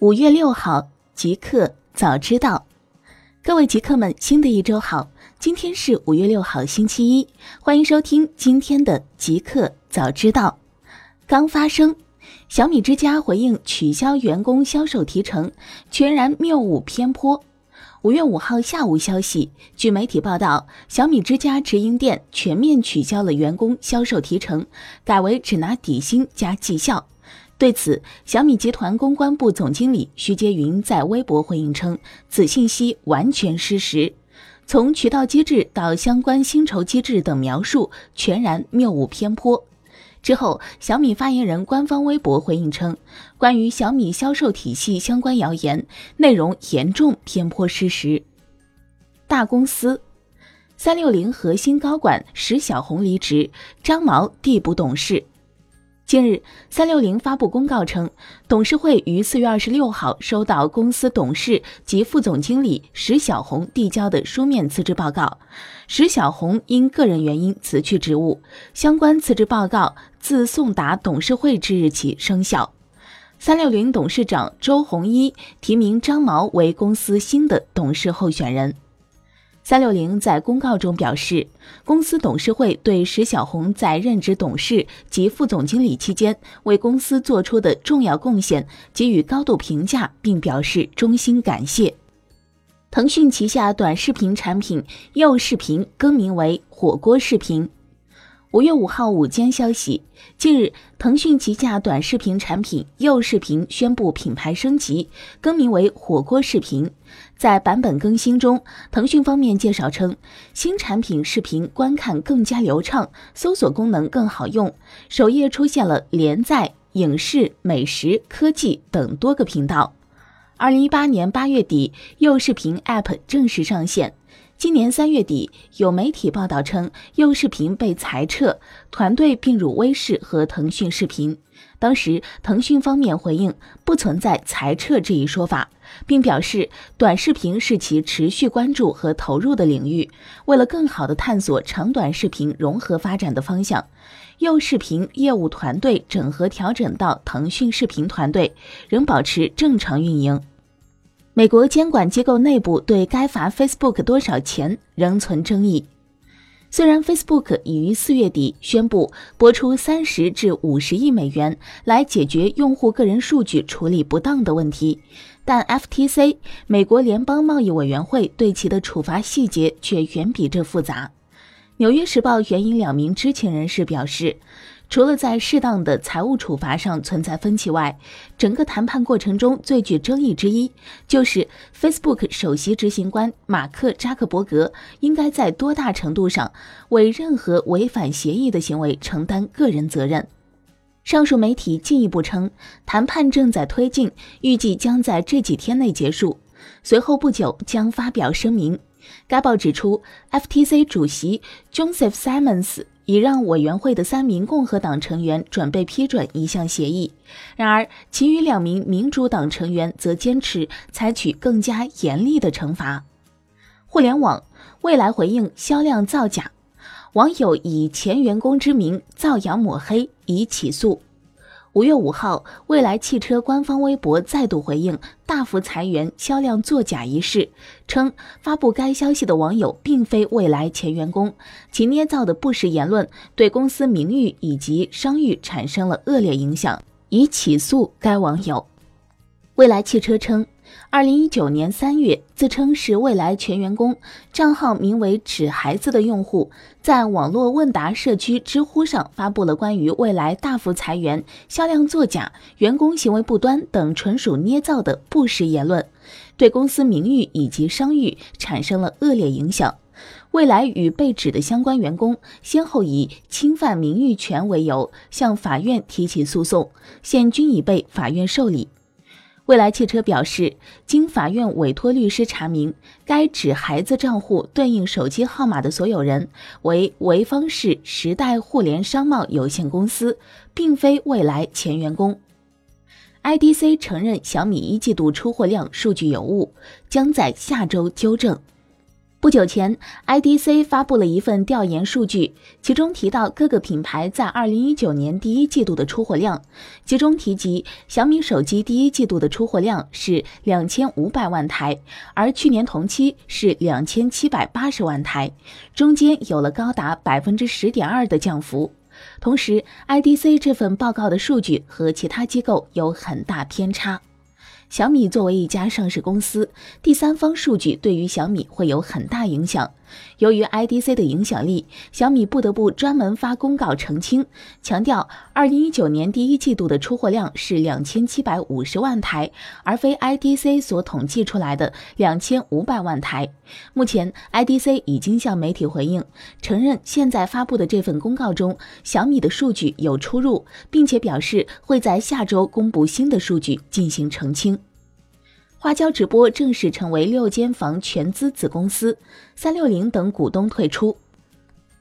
五月六号，极客早知道，各位极客们，新的一周好！今天是五月六号，星期一，欢迎收听今天的极客早知道。刚发生，小米之家回应取消员工销售提成，全然谬误偏颇。五月五号下午消息，据媒体报道，小米之家直营店全面取消了员工销售提成，改为只拿底薪加绩效。对此，小米集团公关部总经理徐杰云在微博回应称，此信息完全失实，从渠道机制到相关薪酬机制等描述全然谬误偏颇。之后，小米发言人官方微博回应称，关于小米销售体系相关谣言内容严重偏颇失实。大公司，三六零核心高管石小红离职，张毛递补董事。近日，三六零发布公告称，董事会于四月二十六号收到公司董事及副总经理石小红递交的书面辞职报告。石小红因个人原因辞去职务，相关辞职报告自送达董事会之日起生效。三六零董事长周鸿祎提名张毛为公司新的董事候选人。三六零在公告中表示，公司董事会对石小红在任职董事及副总经理期间为公司做出的重要贡献给予高度评价，并表示衷心感谢。腾讯旗下短视频产品右视频更名为火锅视频。五月五号午间消息，近日，腾讯旗下短视频产品佑视频宣布品牌升级，更名为火锅视频。在版本更新中，腾讯方面介绍称，新产品视频观看更加流畅，搜索功能更好用，首页出现了连载、影视、美食、科技等多个频道。二零一八年八月底，佑视频 App 正式上线。今年三月底，有媒体报道称，佑视频被裁撤，团队并入微视和腾讯视频。当时，腾讯方面回应不存在裁撤这一说法，并表示短视频是其持续关注和投入的领域。为了更好地探索长短视频融合发展的方向，佑视频业务团队整合调整到腾讯视频团队，仍保持正常运营。美国监管机构内部对该罚 Facebook 多少钱仍存争议。虽然 Facebook 已于四月底宣布拨出三十至五十亿美元来解决用户个人数据处理不当的问题，但 FTC 美国联邦贸易委员会对其的处罚细节却远比这复杂。纽约时报援引两名知情人士表示。除了在适当的财务处罚上存在分歧外，整个谈判过程中最具争议之一就是 Facebook 首席执行官马克扎克伯格应该在多大程度上为任何违反协议的行为承担个人责任。上述媒体进一步称，谈判正在推进，预计将在这几天内结束，随后不久将发表声明。该报指出，FTC 主席 Joseph Simons。已让委员会的三名共和党成员准备批准一项协议，然而其余两名民主党成员则坚持采取更加严厉的惩罚。互联网未来回应销量造假，网友以前员工之名造谣抹黑，已起诉。五月五号，未来汽车官方微博再度回应大幅裁员、销量作假一事，称发布该消息的网友并非未来前员工，其捏造的不实言论对公司名誉以及商誉产生了恶劣影响，已起诉该网友。未来汽车称。二零一九年三月，自称是未来全员工账号名为“纸孩子”的用户，在网络问答社区知乎上发布了关于未来大幅裁员、销量作假、员工行为不端等纯属捏造的不实言论，对公司名誉以及商誉产生了恶劣影响。未来与被指的相关员工先后以侵犯名誉权为由向法院提起诉讼，现均已被法院受理。未来汽车表示，经法院委托律师查明，该指孩子账户对应手机号码的所有人为潍坊市时代互联商贸有限公司，并非未来前员工。IDC 承认小米一季度出货量数据有误，将在下周纠正。不久前，IDC 发布了一份调研数据，其中提到各个品牌在2019年第一季度的出货量，其中提及小米手机第一季度的出货量是2500万台，而去年同期是2780万台，中间有了高达百分之十点二的降幅。同时，IDC 这份报告的数据和其他机构有很大偏差。小米作为一家上市公司，第三方数据对于小米会有很大影响。由于 IDC 的影响力，小米不得不专门发公告澄清，强调2019年第一季度的出货量是2750万台，而非 IDC 所统计出来的2500万台。目前，IDC 已经向媒体回应，承认现在发布的这份公告中小米的数据有出入，并且表示会在下周公布新的数据进行澄清。花椒直播正式成为六间房全资子公司，三六零等股东退出。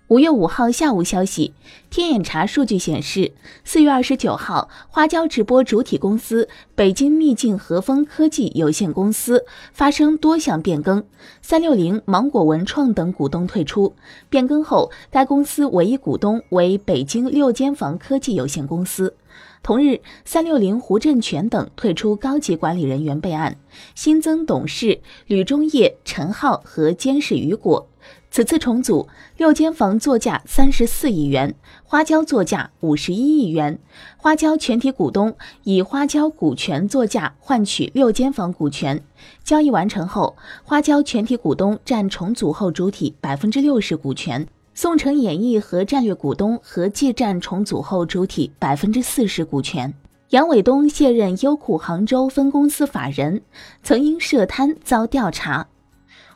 五月五号下午消息，天眼查数据显示，四月二十九号，花椒直播主体公司北京秘境和风科技有限公司发生多项变更，三六零、芒果文创等股东退出。变更后，该公司唯一股东为北京六间房科技有限公司。同日，三六零胡振全等退出高级管理人员备案，新增董事吕中业、陈浩和监事雨果。此次重组，六间房作价三十四亿元，花椒作价五十一亿元。花椒全体股东以花椒股权作价换取六间房股权。交易完成后，花椒全体股东占重组后主体百分之六十股权。宋城演艺和战略股东合计占重组后主体百分之四十股权。杨伟东卸任优酷杭州分公司法人，曾因涉贪遭调查。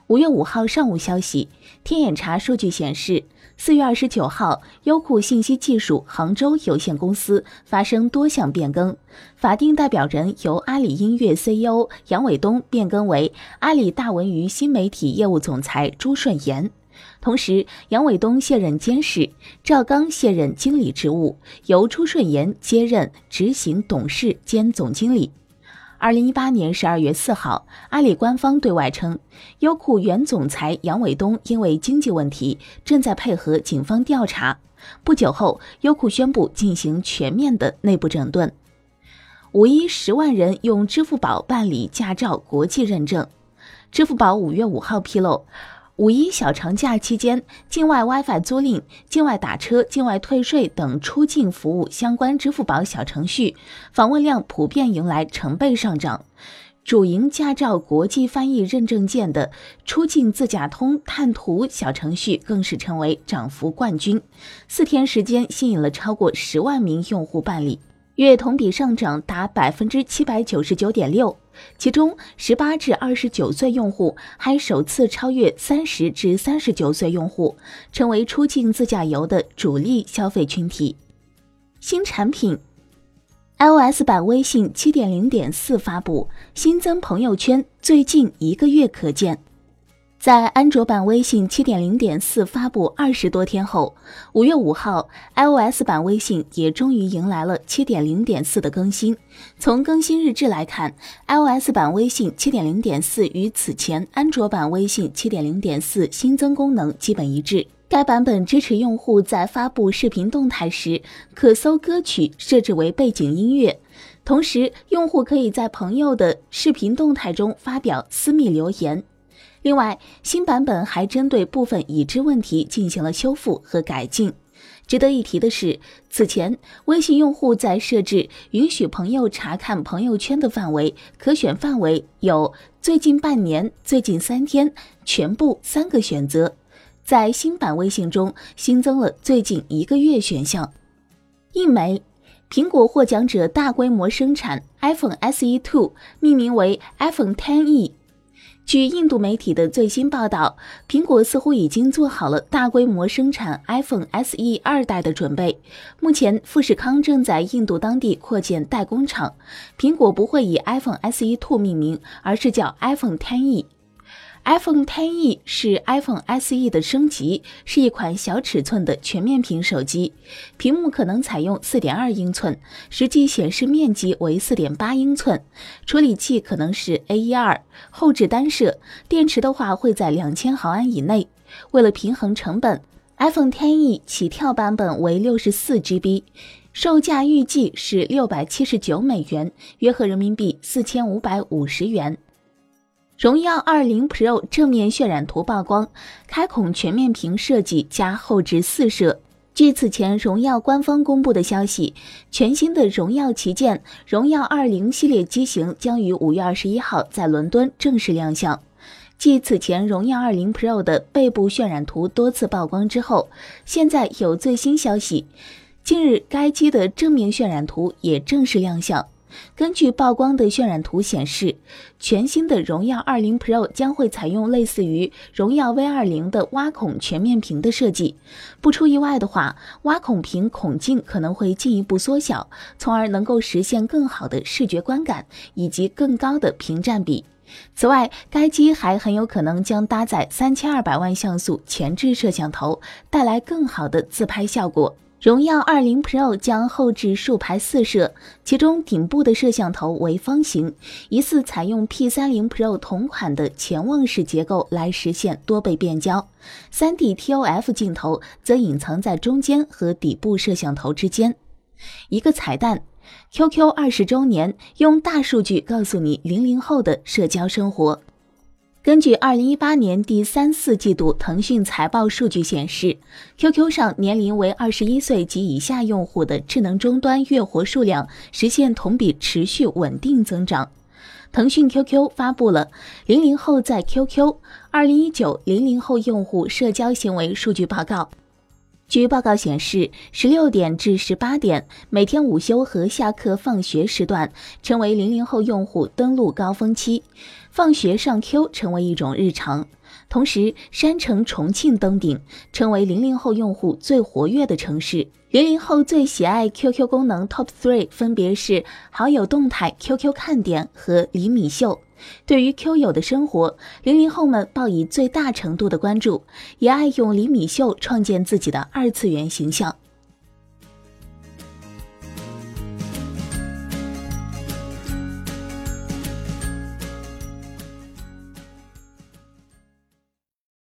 五月五号上午消息，天眼查数据显示，四月二十九号，优酷信息技术杭州有限公司发生多项变更，法定代表人由阿里音乐 CEO 杨伟东变更为阿里大文娱新媒体业务总裁朱顺炎。同时，杨伟东卸任监事，赵刚卸任经理职务，由朱顺炎接任执行董事兼总经理。二零一八年十二月四号，阿里官方对外称，优酷原总裁杨伟东因为经济问题正在配合警方调查。不久后，优酷宣布进行全面的内部整顿。五一十万人用支付宝办理驾照国际认证。支付宝五月五号披露。五一小长假期间，境外 WiFi 租赁、境外打车、境外退税等出境服务相关支付宝小程序访问量普遍迎来成倍上涨。主营驾照国际翻译认证件的出境自驾通探图小程序更是成为涨幅冠军，四天时间吸引了超过十万名用户办理。月同比上涨达百分之七百九十九点六，其中十八至二十九岁用户还首次超越三十至三十九岁用户，成为出境自驾游的主力消费群体。新产品，iOS 版微信七点零点四发布，新增朋友圈，最近一个月可见。在安卓版微信七点零点四发布二十多天后，五月五号，iOS 版微信也终于迎来了七点零点四的更新。从更新日志来看，iOS 版微信七点零点四与此前安卓版微信七点零点四新增功能基本一致。该版本支持用户在发布视频动态时，可搜歌曲设置为背景音乐，同时用户可以在朋友的视频动态中发表私密留言。另外，新版本还针对部分已知问题进行了修复和改进。值得一提的是，此前微信用户在设置允许朋友查看朋友圈的范围，可选范围有最近半年、最近三天、全部三个选择，在新版微信中新增了最近一个月选项。印媒，苹果获奖者大规模生产 iPhone SE 2，命名为 iPhone 10e。据印度媒体的最新报道，苹果似乎已经做好了大规模生产 iPhone SE 二代的准备。目前，富士康正在印度当地扩建代工厂。苹果不会以 iPhone SE Two 命名，而是叫 iPhone 10e。iPhone XE 是 iPhone SE 的升级，是一款小尺寸的全面屏手机，屏幕可能采用4.2英寸，实际显示面积为4.8英寸，处理器可能是 A12，后置单摄，电池的话会在2000毫安以内。为了平衡成本，iPhone XE 起跳版本为 64GB，售价预计是679美元，约合人民币4550元。荣耀20 Pro 正面渲染图曝光，开孔全面屏设计加后置四摄。据此前荣耀官方公布的消息，全新的荣耀旗舰荣耀20系列机型将于五月二十一号在伦敦正式亮相。继此前荣耀20 Pro 的背部渲染图多次曝光之后，现在有最新消息，近日该机的正面渲染图也正式亮相。根据曝光的渲染图显示，全新的荣耀20 Pro 将会采用类似于荣耀 V20 的挖孔全面屏的设计。不出意外的话，挖孔屏孔径可能会进一步缩小，从而能够实现更好的视觉观感以及更高的屏占比。此外，该机还很有可能将搭载3200万像素前置摄像头，带来更好的自拍效果。荣耀20 Pro 将后置竖排四摄，其中顶部的摄像头为方形，疑似采用 P30 Pro 同款的潜望式结构来实现多倍变焦。3D ToF 镜头则隐藏在中间和底部摄像头之间。一个彩蛋：QQ 二十周年，用大数据告诉你零零后的社交生活。根据二零一八年第三四季度腾讯财报数据显示，QQ 上年龄为二十一岁及以下用户的智能终端月活数量实现同比持续稳定增长。腾讯 QQ 发布了零零后在 QQ 二零一九零零后用户社交行为数据报告。据报告显示，十六点至十八点，每天午休和下课放学时段成为零零后用户登录高峰期，放学上 Q 成为一种日常。同时，山城重庆登顶，成为零零后用户最活跃的城市。零零后最喜爱 QQ 功能 Top Three 分别是好友动态、QQ 看点和厘米秀。对于 Q 友的生活，零零后们报以最大程度的关注，也爱用厘米秀创建自己的二次元形象。